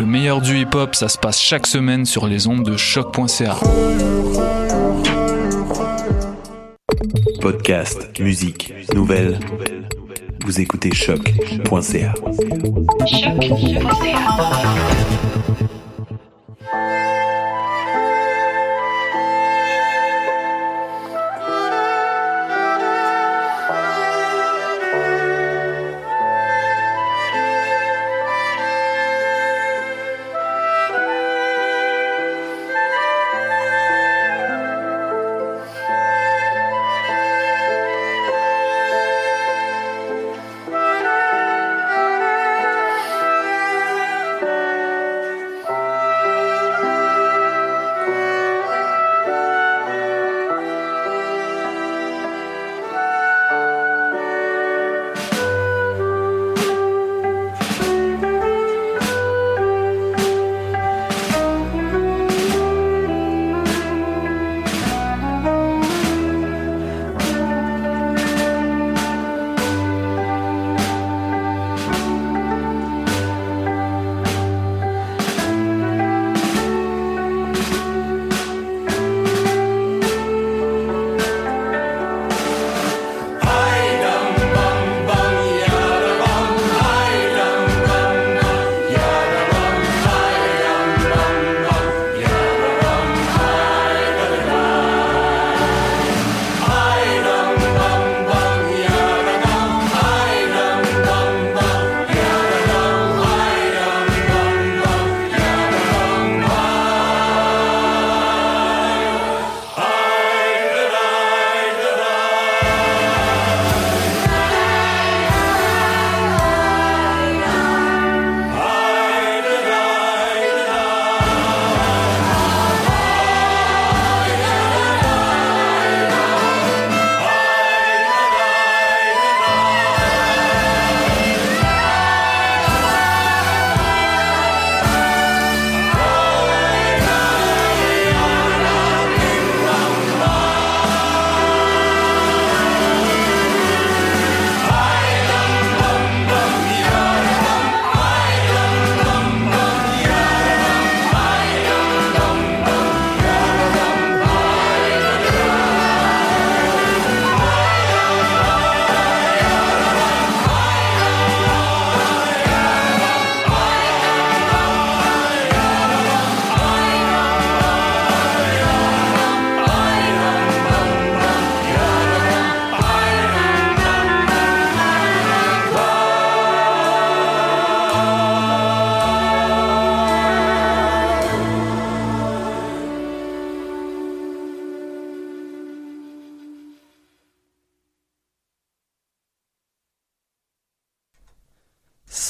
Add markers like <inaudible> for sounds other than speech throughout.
Le meilleur du hip hop, ça se passe chaque semaine sur les ondes de choc.ca. Podcast, musique, nouvelles. Vous écoutez choc.ca.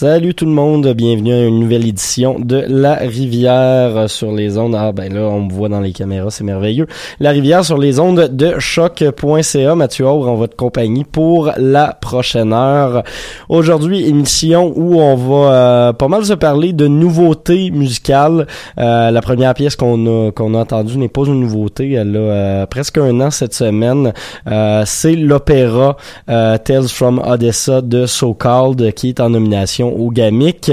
Salut tout le monde, bienvenue à une nouvelle édition de La Rivière sur les ondes. Ah ben là, on me voit dans les caméras, c'est merveilleux. La Rivière sur les ondes de choc.ca. Mathieu Aure en votre compagnie pour la prochaine heure. Aujourd'hui, émission où on va euh, pas mal se parler de nouveautés musicales. Euh, la première pièce qu'on a qu'on a entendue n'est pas une nouveauté, elle a euh, presque un an cette semaine. c'est l'opéra Tales from Odessa de So Called qui est en nomination au GAMIC.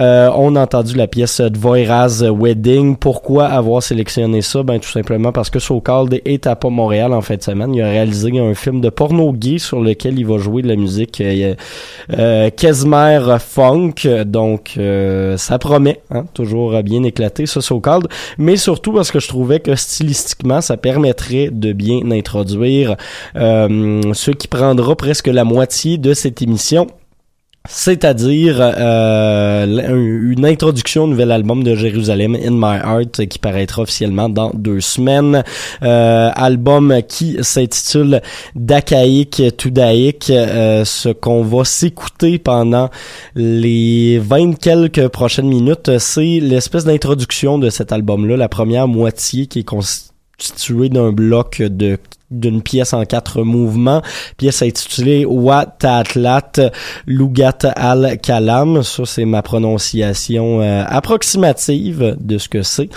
Euh, on a entendu la pièce Dvoiraz Wedding. Pourquoi avoir sélectionné ça? Ben, tout simplement parce que Socald est à Montréal en fin de semaine. Il a réalisé un film de porno gay sur lequel il va jouer de la musique euh, euh Funk. Donc, euh, ça promet, hein, toujours bien éclaté, ce Socald. Mais surtout parce que je trouvais que stylistiquement, ça permettrait de bien introduire ce qui prendra presque la moitié de cette émission c'est-à-dire euh, une introduction au nouvel album de Jérusalem In My Heart qui paraîtra officiellement dans deux semaines. Euh, album qui s'intitule D'Achaïque to euh, ce qu'on va s'écouter pendant les vingt quelques prochaines minutes, c'est l'espèce d'introduction de cet album-là, la première moitié qui est constituée d'un bloc de d'une pièce en quatre mouvements, pièce intitulée Watatlat Lugat al Kalam. Ça, c'est ma prononciation euh, approximative de ce que c'est.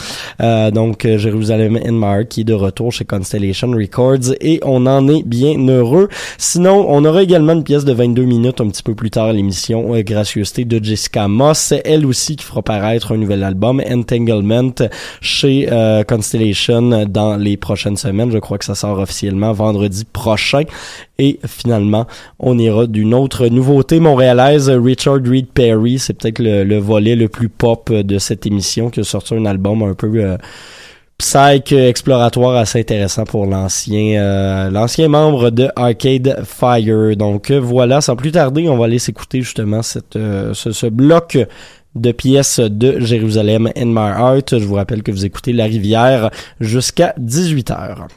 Euh, donc, Jérusalem in Mark qui est de retour chez Constellation Records et on en est bien heureux. Sinon, on aura également une pièce de 22 minutes un petit peu plus tard l'émission euh, Gracieuseté de Jessica Moss, elle aussi qui fera paraître un nouvel album, Entanglement, chez euh, Constellation dans les prochaines semaines. Je crois que ça sort officiellement vendredi prochain. Et finalement, on ira d'une autre nouveauté montréalaise, Richard Reed Perry. C'est peut-être le, volet le plus pop de cette émission qui a sorti un album un peu... Euh, psych exploratoire assez intéressant pour l'ancien euh, l'ancien membre de Arcade Fire. Donc voilà, sans plus tarder, on va aller s'écouter justement cette euh, ce, ce, bloc de pièces de Jérusalem in My Heart. Je vous rappelle que vous écoutez La Rivière jusqu'à 18h.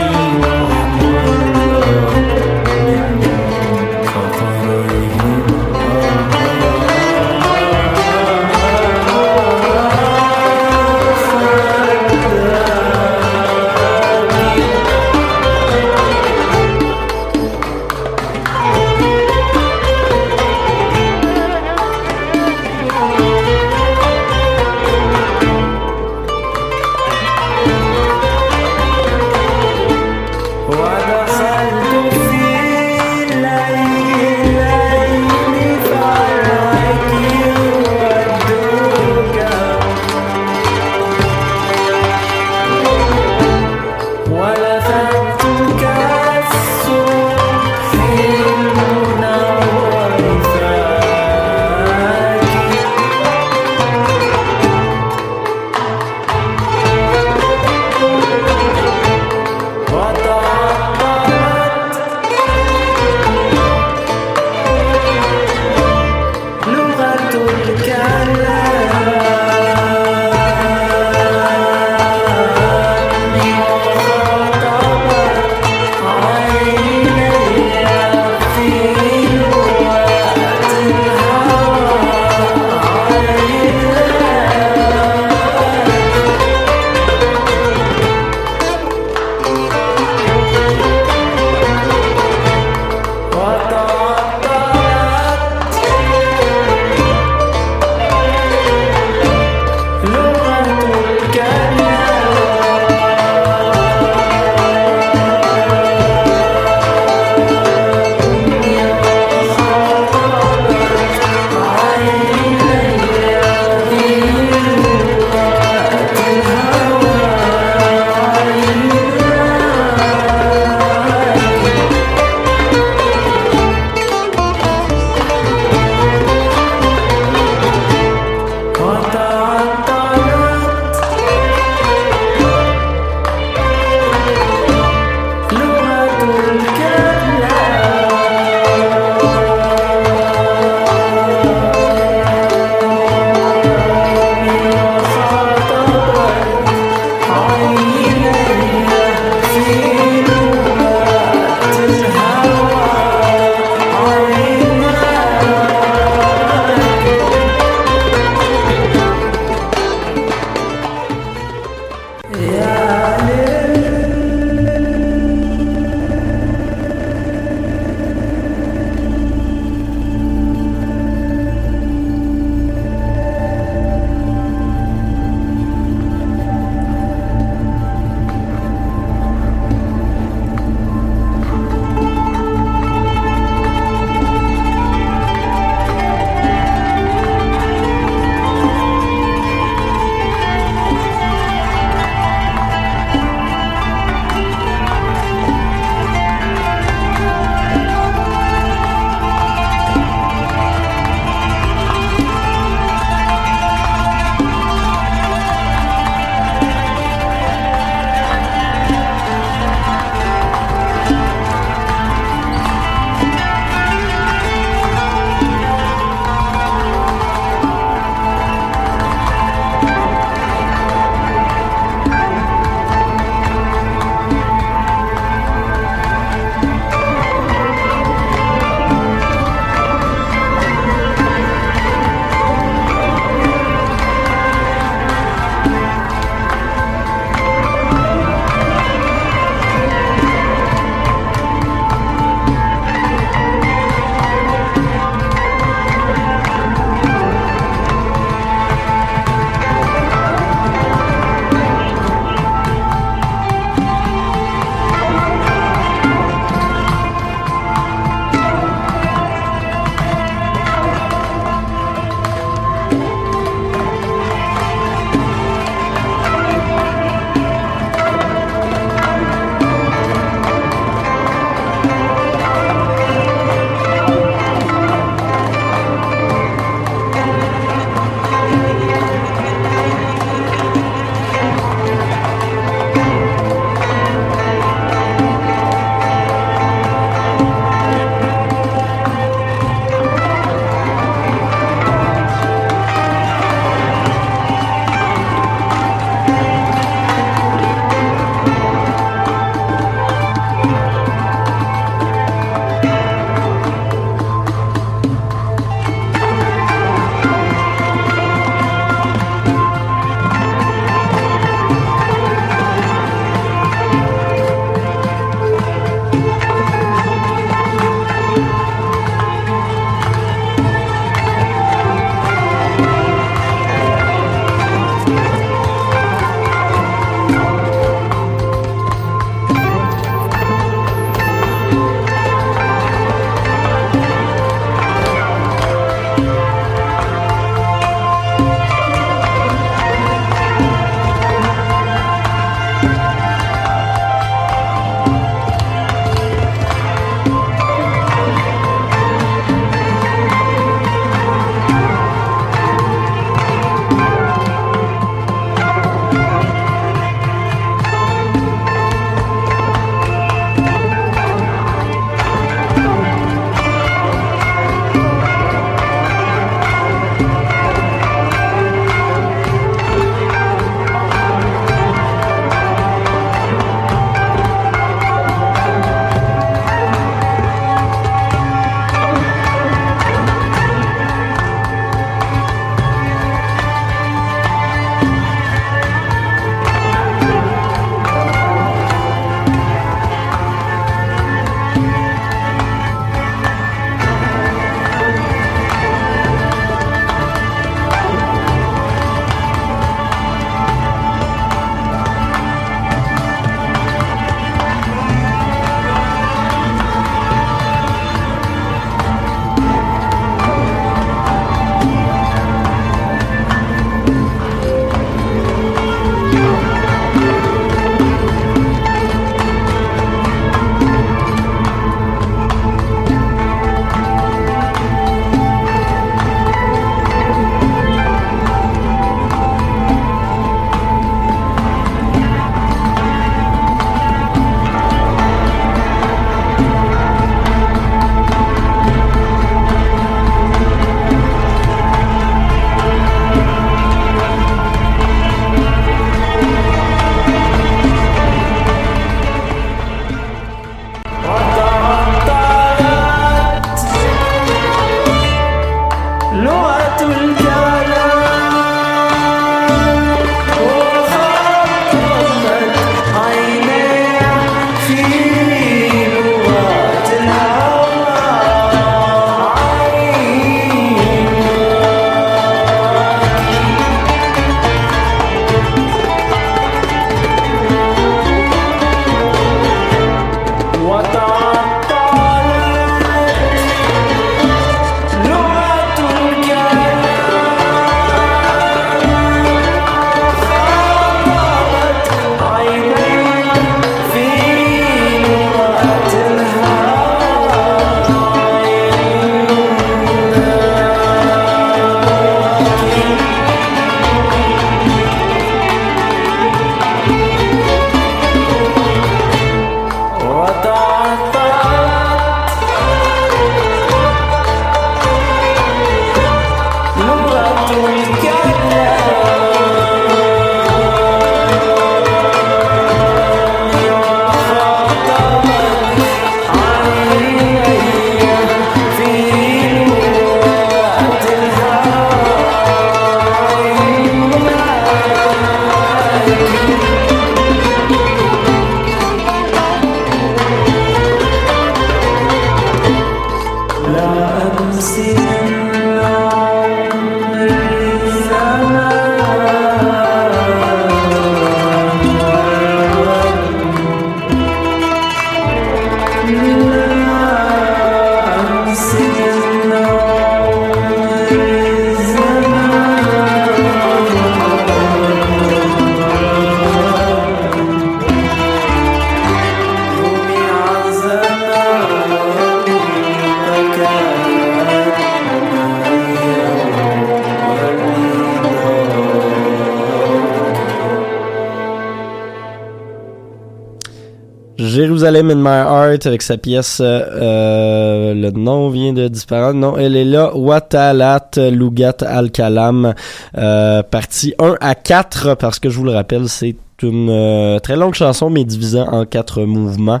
Avec sa pièce, euh, euh, le nom vient de disparaître, non, elle est là, Watalat Lugat Al-Kalam, euh, partie 1 à 4, parce que je vous le rappelle, c'est une très longue chanson, mais divisée en quatre mouvements.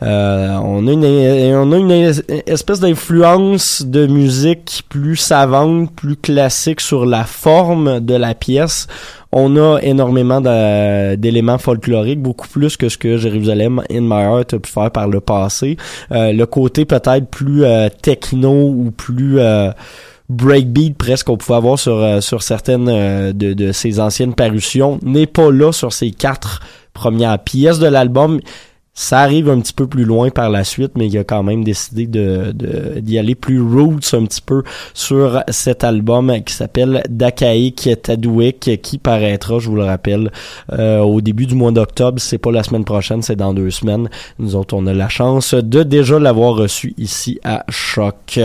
On a une espèce d'influence de musique plus savante, plus classique sur la forme de la pièce. On a énormément d'éléments folkloriques, beaucoup plus que ce que Jérusalem in My Heart a pu faire par le passé. Euh, le côté peut-être plus euh, techno ou plus euh, breakbeat presque qu'on pouvait avoir sur certaines de, de ses anciennes parutions n'est pas là sur ces quatre premières pièces de l'album. Ça arrive un petit peu plus loin par la suite, mais il a quand même décidé de d'y aller plus roots un petit peu sur cet album qui s'appelle Dakaik Tadouik, qui paraîtra, je vous le rappelle, euh, au début du mois d'octobre. C'est pas la semaine prochaine, c'est dans deux semaines. Nous autres, on a la chance de déjà l'avoir reçu ici à Choc.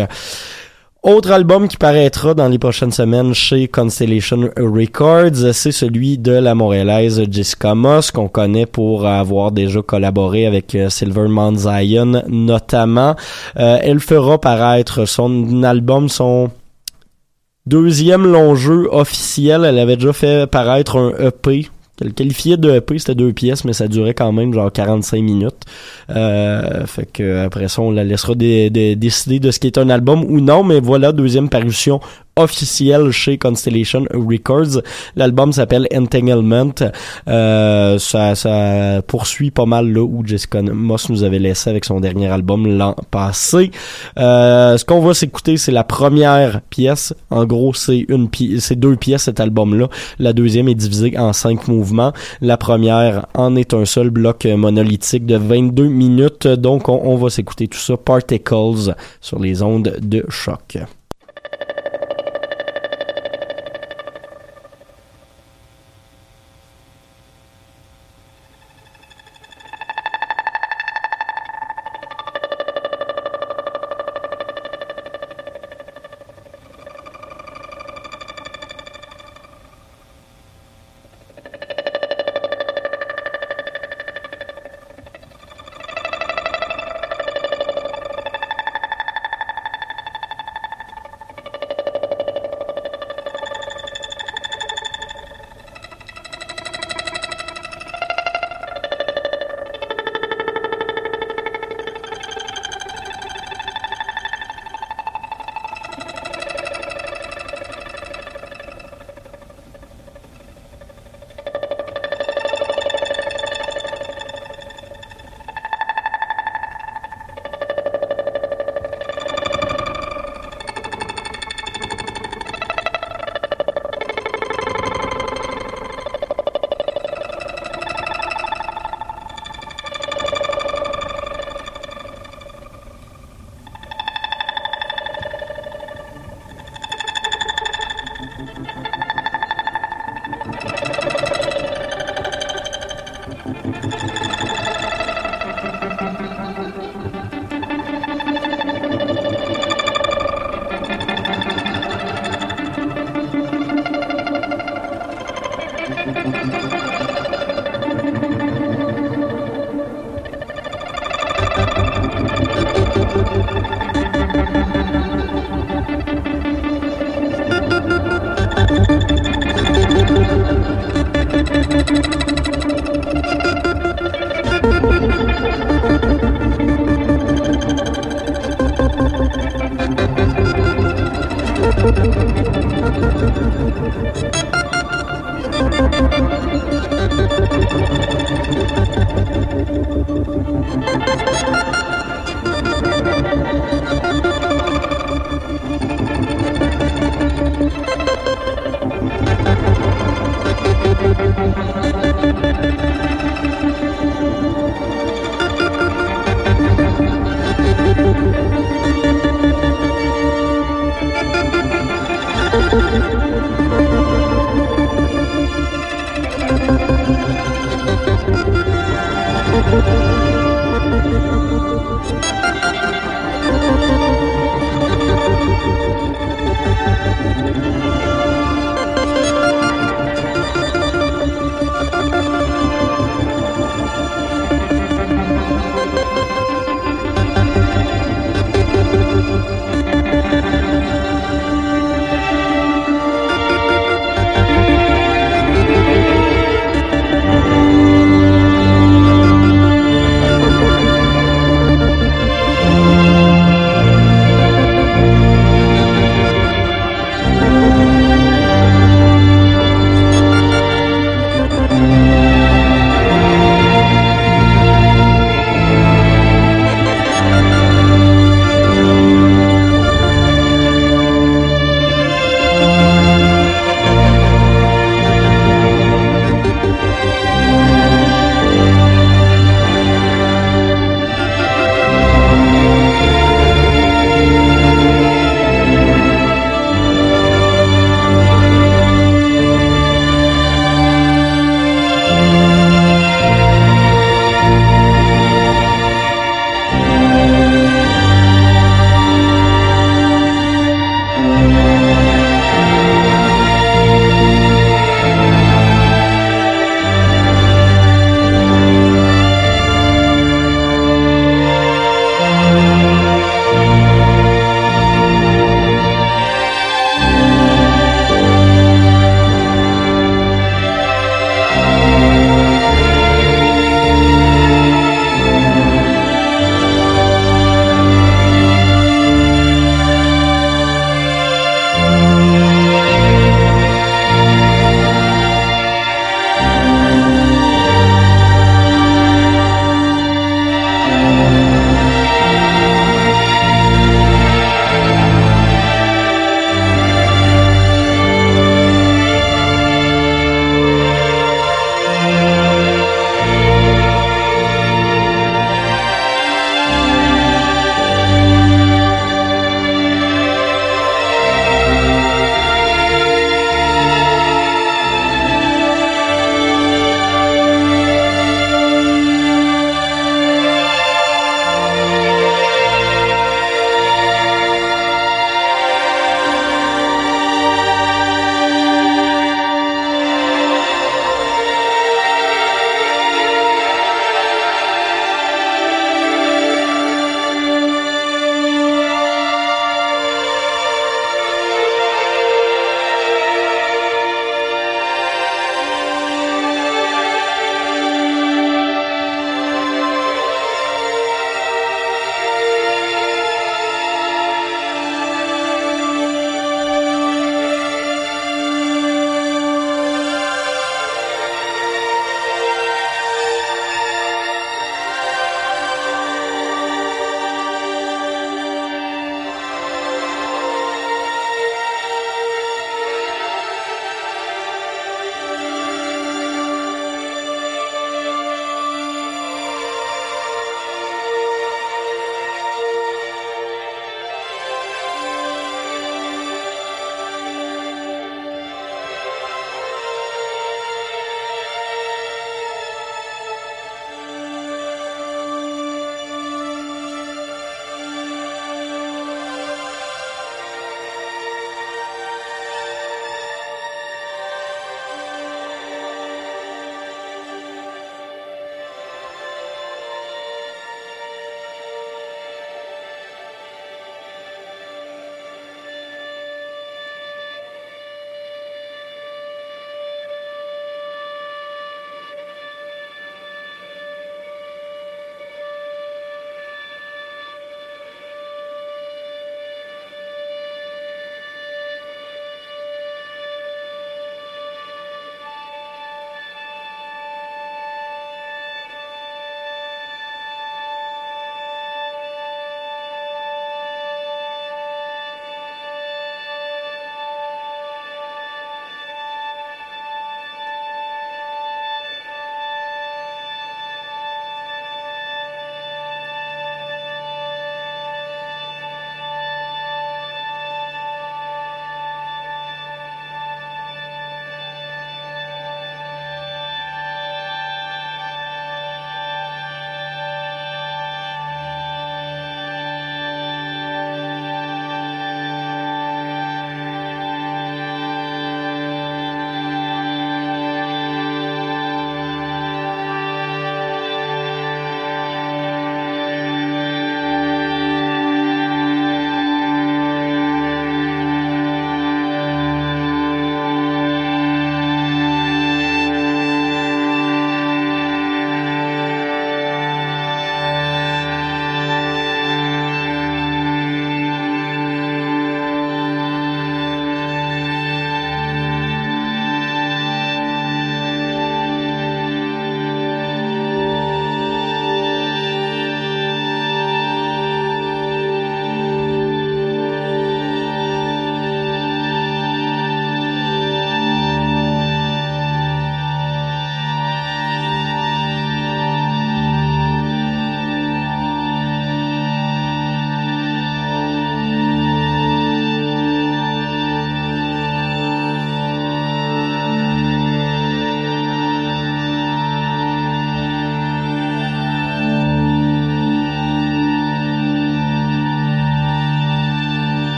Autre album qui paraîtra dans les prochaines semaines chez Constellation Records, c'est celui de la montréalaise Jessica Moss, qu'on connaît pour avoir déjà collaboré avec euh, Silver Mount Zion notamment. Euh, elle fera paraître son album, son deuxième long jeu officiel. Elle avait déjà fait paraître un EP. Elle qualifiait de EP, c'était deux pièces, mais ça durait quand même genre 45 minutes. Euh, fait que après ça, on la laissera dé- dé- décider de ce qui est un album ou non, mais voilà, deuxième parution officielle chez Constellation Records. L'album s'appelle Entanglement. Euh, ça, ça poursuit pas mal là où Jessica Moss nous avait laissé avec son dernier album l'an passé. Euh, ce qu'on va s'écouter, c'est la première pièce. En gros, c'est une c'est deux pièces cet album-là. La deuxième est divisée en cinq mouvements. La première en est un seul bloc monolithique de 22 minutes. Donc, on, on va s'écouter tout ça. Particles sur les ondes de choc.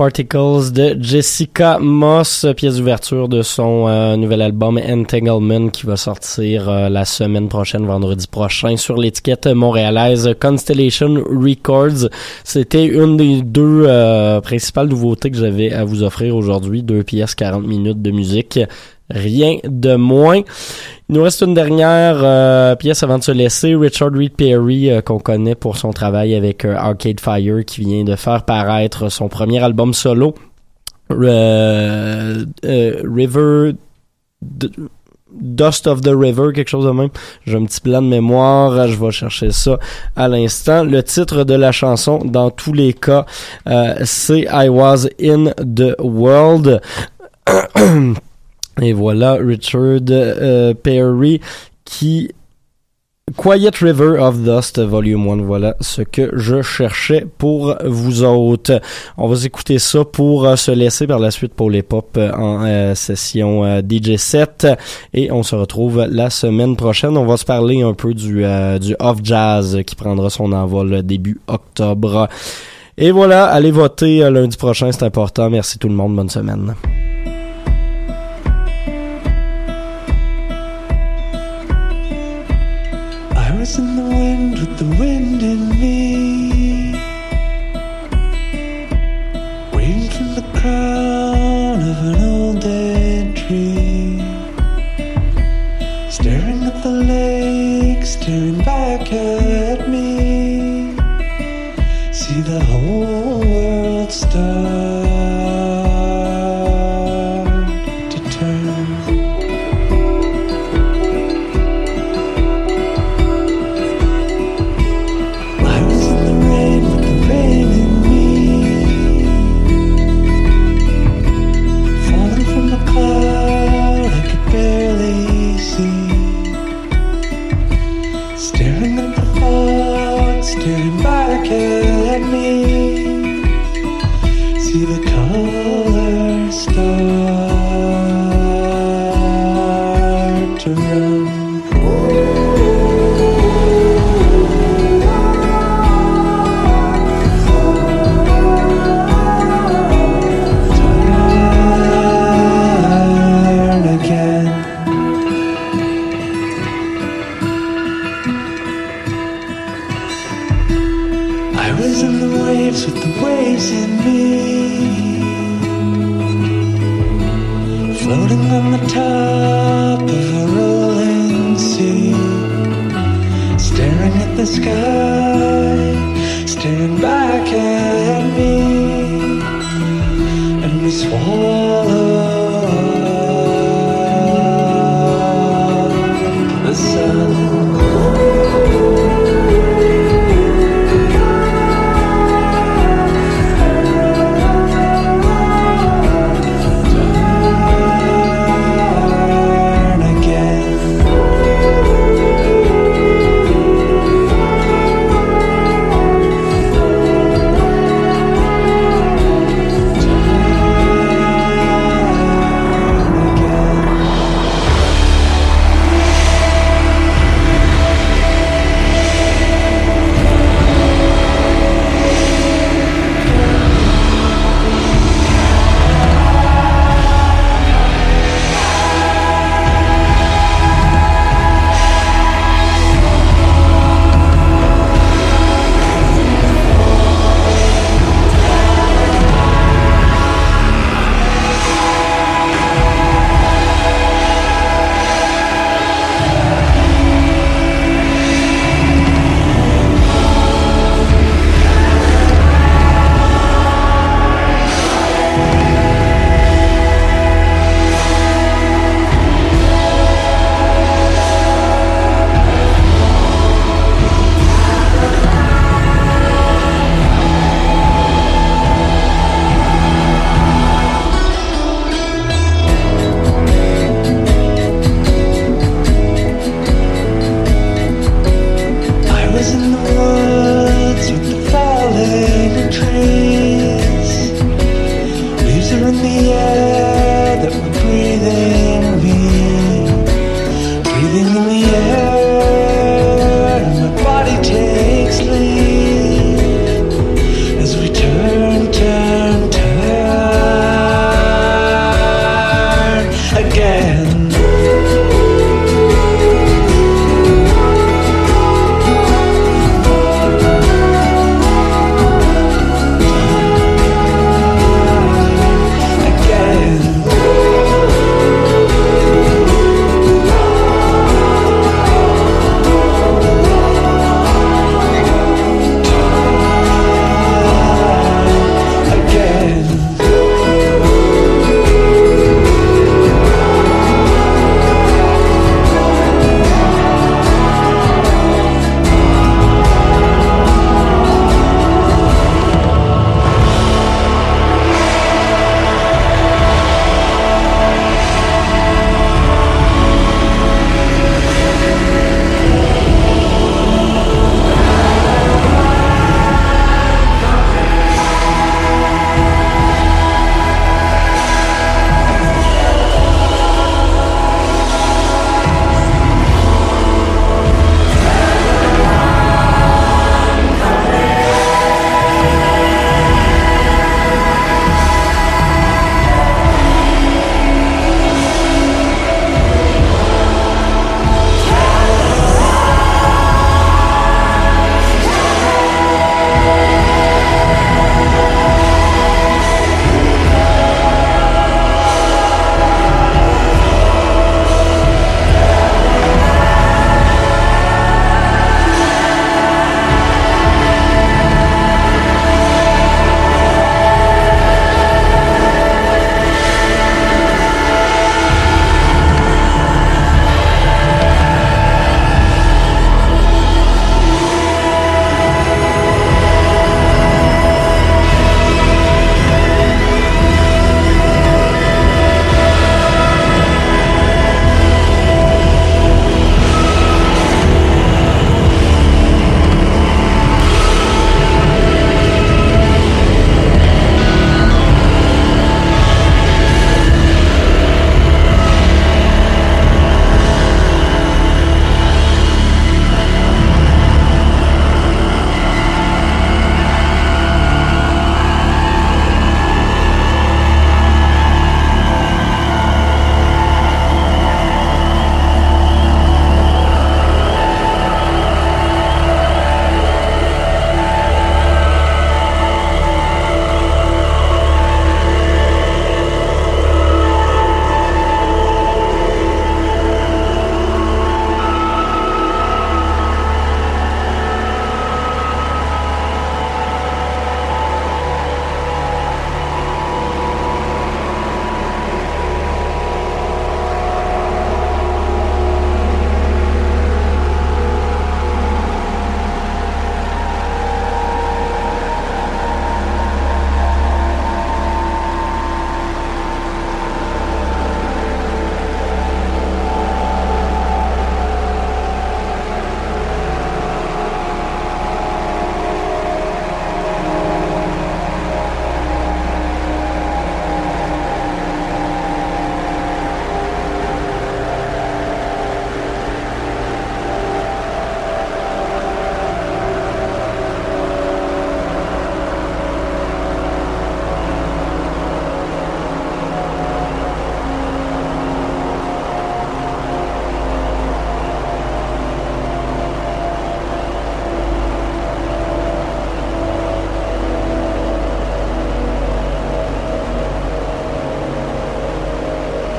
Particles de Jessica Moss, pièce d'ouverture de son euh, nouvel album Entanglement qui va sortir euh, la semaine prochaine, vendredi prochain, sur l'étiquette montréalaise Constellation Records. C'était une des deux euh, principales nouveautés que j'avais à vous offrir aujourd'hui, deux pièces 40 minutes de musique. Rien de moins. Il nous reste une dernière euh, pièce avant de se laisser. Richard Reed Perry, euh, qu'on connaît pour son travail avec euh, Arcade Fire, qui vient de faire paraître son premier album solo. River... Dust of the River, quelque chose de même. J'ai un petit plan de mémoire, je vais chercher ça à l'instant. Le titre de la chanson, dans tous les cas, c'est I Was in the World. <clears throat> Et voilà Richard euh, Perry qui Quiet River of Dust Volume 1, voilà ce que je cherchais pour vous autres. On va écouter ça pour euh, se laisser par la suite pour les pop euh, en session DJ 7 et on se retrouve la semaine prochaine. On va se parler un peu du, du off jazz qui prendra son envol début octobre. Et voilà, allez voter lundi prochain, c'est important. Merci tout le monde, bonne semaine. Was in the wind with the wind in me. Waiting from the crown of an old dead tree. Staring at the lake, staring back at me. See the whole world start